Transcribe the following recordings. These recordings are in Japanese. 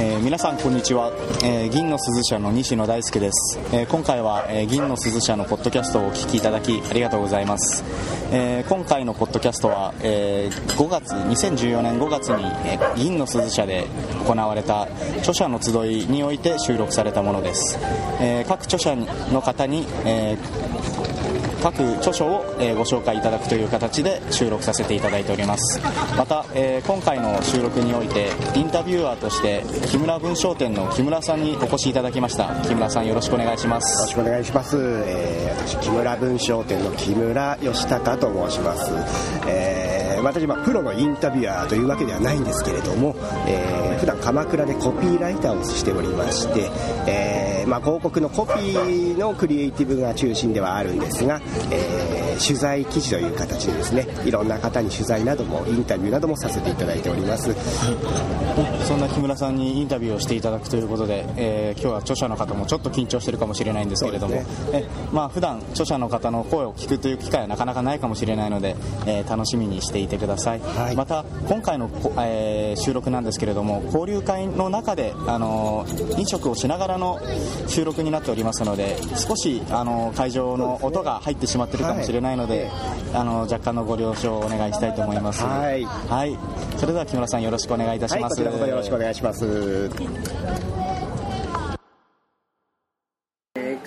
えー皆さんこんにちは、えー銀の鈴社の西野大輔です、えー今回は、えー銀の鈴社のポッドキャストをお聞きいただきありがとうございます、えー今回のポッドキャストは、えー5月2014年5月に、えー銀の鈴社で行われた著者の集いにおいて収録されたものです、えー各著者の方に、えー各著書を、えーご紹介いただくという形で収録させていただいておりますまた、えー今回の収録においてインタビュアーとして木村文商店の木村さんにお越しいただきました木村さんよろしくお願いしますよろしくお願いします。えー私木村文商店の木村義孝と申します。えー私はプロのインタビュアーというわけではないんですけれども、えー普段鎌倉でコピーライターをしておりまして、えーまあ広告のコピーのクリエイティブが中心ではあるんですが、え取材記事という形でですね、いろんな方に取材などもインタビューなどもさせていただいております。そんな木村さんにインタビューをしていただくということで、えー今日は著者の方もちょっと緊張してるかもしれないんですけれども、そうでえまあ普段著者の方の声を聞くという機会はなかなかないかもしれないので、えー楽しみにしていてください、はい。また今回の、こえー収録なんですけれども交流会の中で、あのー飲食をしながらの収録になっておりますので少し、あのー会場の音が入ってしまってるかもしれないので、あのー若干のご了承をお願いしたいと思います。はい。はい、それでは木村さんよろしくお願いいたしはい、ます、こちらこそよろしくお願いします。えー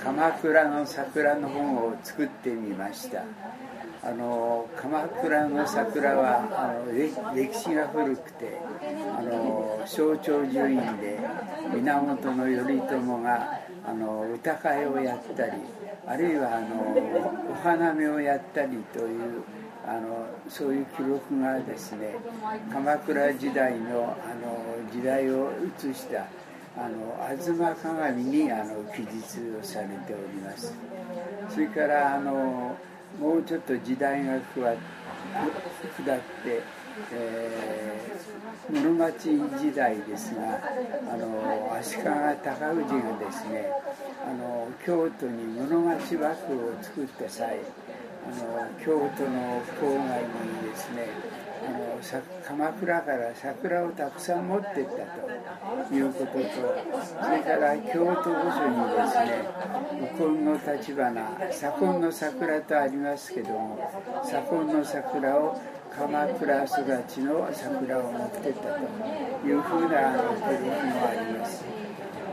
鎌倉の桜の本を作ってみました。あの鎌倉の桜はあの歴歴史が古くてあの象徴順位で源頼朝があの歌会をやったりあるいはあのお花見をやったりというあのそういう記録がですね鎌倉時代のあの時代を映したあの吾妻鏡にあの記述をされております。それからあのもうちょっと時代が下って、えー室町時代ですがあの足利尊氏がですねあの京都に室町幕府を作った際あの京都の郊外にですねあの鎌倉から桜をたくさん持っていったということとそれから京都御所にですね右近の立花左近の桜とありますけども左近の桜を鎌倉育ちの桜を持っていったというふうな記録もあります。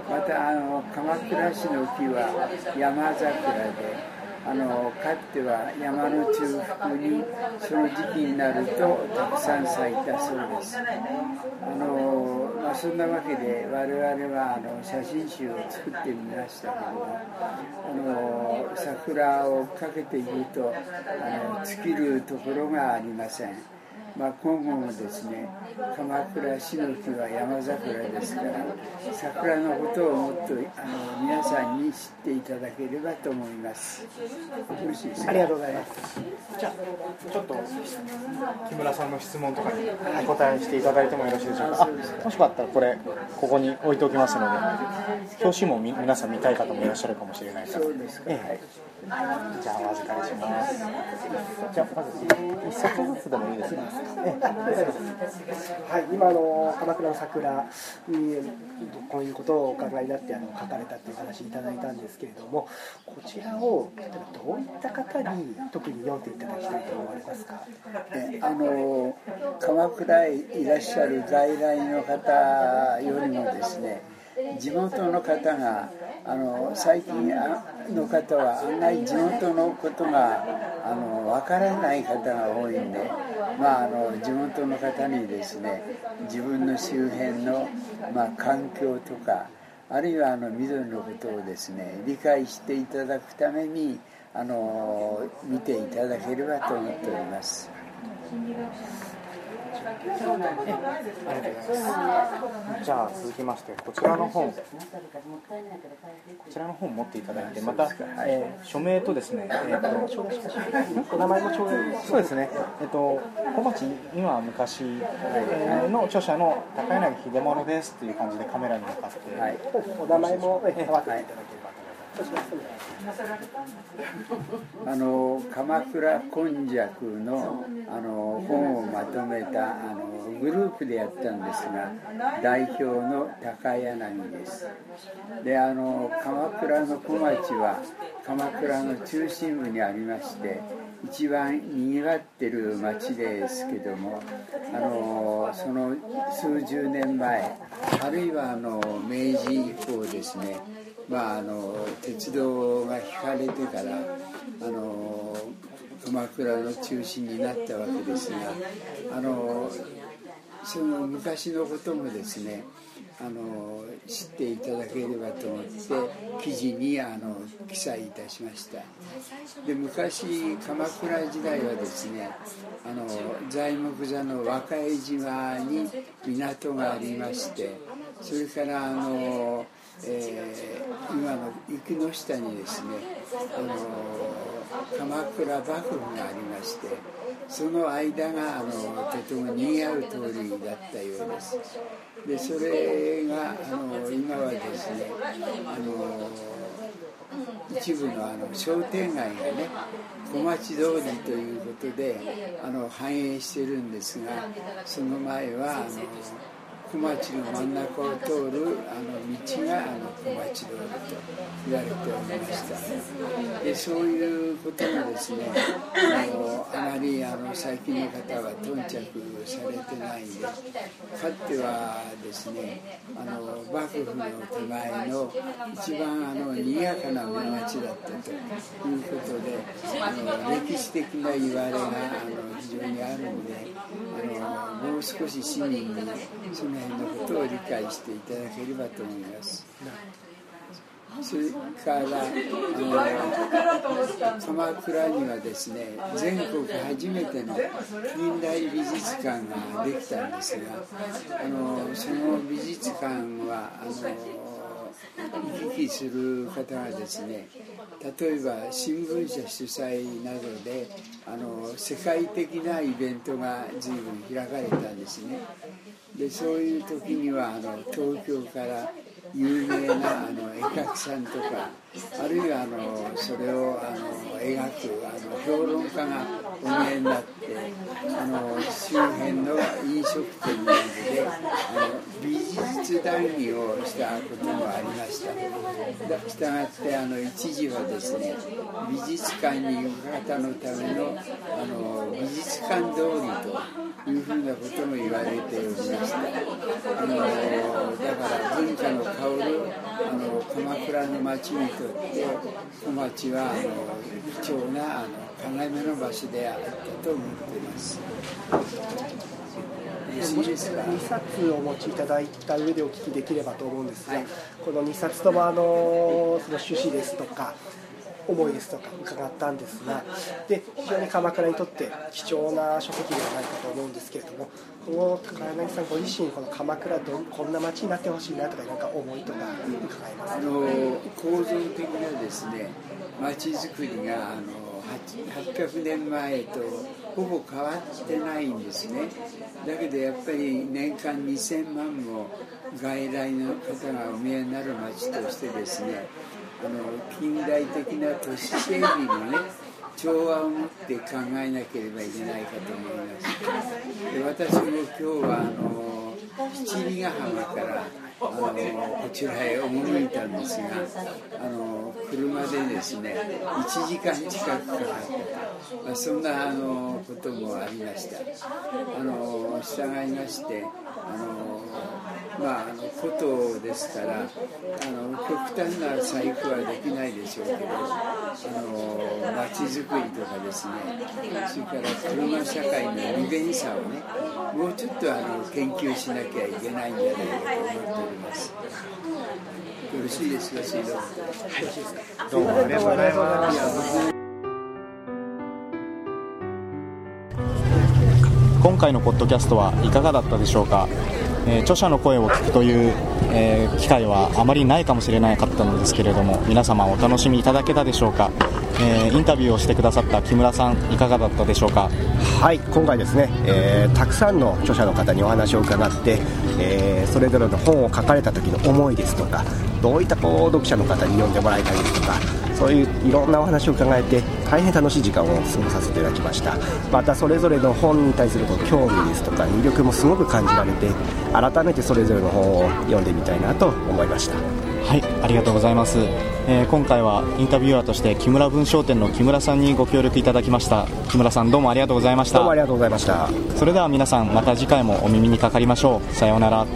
またあの鎌倉市の木は山桜であのかつては山の中腹にその時期になるとたくさん咲いたそうです。あの、まあ、そんなわけで我々はあの写真集を作ってみましたけどもあの桜をかけているとあの尽きるところがありません。まあ、今後もですね鎌倉市の木は山桜ですから桜のことをもっとあの皆さんに知っていただければと思いますよろしいですかありがとうございます。じゃあ、ちょっと木村さんの質問とかにお答えしていただいてもよろしいでしょうか？あもしかったらこれここに置いておきますので、表紙もみ皆さん見たい方もいらっしゃるかもしれないから。そうですか、ええじゃあお預かりします。じゃあまず一冊ずつでもいいですか？はい、今の鎌倉の桜にこういうことをお考えになってあの書かれたっていう話いただいたんですけれどもこちらを例えばどういった方に特に読んでいただきたいと思われますか？えあの鎌倉へいらっしゃる在来の方よりもですね地元の方があの最近の方は案外地元のことがあの分からない方が多いんで、まあ、あの地元の方にですね自分の周辺の、まあ、環境とかあるいはあの緑のことをですね理解していただくためにあの見ていただければと思っております。す。じゃあ続きましてこちらの本こちらの本持っていただいてまた、えー署名とですね、えー、とお名前も頂戴そうですね。えっ、と小町今は昔、えーの著者の高柳秀物ですという感じでカメラに向かって、はい。お名前もええ合わせていただければと思いますあの鎌倉根弱のあの本をまとめたあのグループでやったんですが代表の高柳です。であの鎌倉の小町は鎌倉の中心部にありまして一番にぎわってる町ですけどもあのその数十年前あるいはあの明治以降ですねまあ、あの鉄道が引かれてからあの鎌倉の中心になったわけですがあのその昔のこともですねあの知っていただければと思って記事にあの記載いたしました。で昔鎌倉時代はですねあの材木座の和歌島に港がありましてそれからあのえー、今の雪の下にですね、あの鎌倉幕府がありましてその間があのとても賑わう通りだったようです。でそれがあの今はですねあの一部のあの商店街がね小町通りということであの繁栄してるんですがその前はあの小町の真ん中を通るあの道があの小町通りと言われておりました。でそういうこともですねあのあまりあの最近の方は頓着されてないんでかつてはですねあの幕府の手前の一番あの賑やかな町だったということであの歴史的な言われがあの非常にあるんであのもう少し市民にその辺のことを理解していただければと思います。それから鎌倉にはですね全国初めての近代美術館ができたんですがあのその美術館はあの行き来する方がですね例えば新聞社主催などであの世界的なイベントが随分開かれたんですね。でそういう時にはあの東京から有名なあの絵描きさんとかあるいはあのそれをあの描くあの評論家がお見えになってあの周辺の飲食店などであの美術談義をしたこともありましたしたがってあの一時はですね美術館に行く方のためのあの美術館通りというふうなことも言われておりましたあのだから文化の香るあの鎌倉の町にとって小町はあの貴重なあの考目の場所であったと思っています。2冊お持ちいただいた上でお聞きできればと思うんですが、はい、この2冊ともあのその趣旨ですとか思いですとか伺ったんですがで非常に鎌倉にとって貴重な書籍ではないかと思うんですけれどもこの高柳さんご自身この鎌倉どこんな街になってほしいなとか何か思いとか伺いますあの構造的なですね街づくりがあの800年前とほぼ変わってないんですね。だけどやっぱり年間2000万も外来の方がお見えになる街としてですねあの近代的な都市整備のね調和を持って考えなければいけないかと思います。で私も今日はあの七里ヶ浜からあのこちらへ赴いたんですがあの車でですね1時間近くかかった、まあ、そんなあのこともありました。あの従いましてあのまあ、ことですからあの極端な細工はできないでしょうけどあの街づくりとかですねそれから車社会の利便さをねもちょっとあの研究しなきゃいけないんじゃないかと思っております。よろしいですか、水道。どうもありがとうございます。今回のポッドキャストはいかがだったでしょうか、えー、著者の声を聞くという、えー、機会はあまりないかもしれなかったのですけれども皆様お楽しみいただけたでしょうか？えー、インタビューをしてくださった木村さんいかがだったでしょうか？はい今回ですね、えー、たくさんの著者の方にお話を伺って、え、それぞれの本を書かれた時の思いですとかどういったこう読者の方に読んでもらいたいですとかそういういろんなお話を伺えて大変楽しい時間を過ごさせていただきました。またそれぞれの本に対する興味ですとか魅力もすごく感じられて改めてそれぞれの本を読んでみたいなと思いました。はいありがとうございます、えー、今回はインタビュアーとして木村文商店の木村さんにご協力いただきました。木村さんどうもありがとうございました。どうもありがとうございました。それでは皆さんまた次回もお耳にかかりましょう。さようなら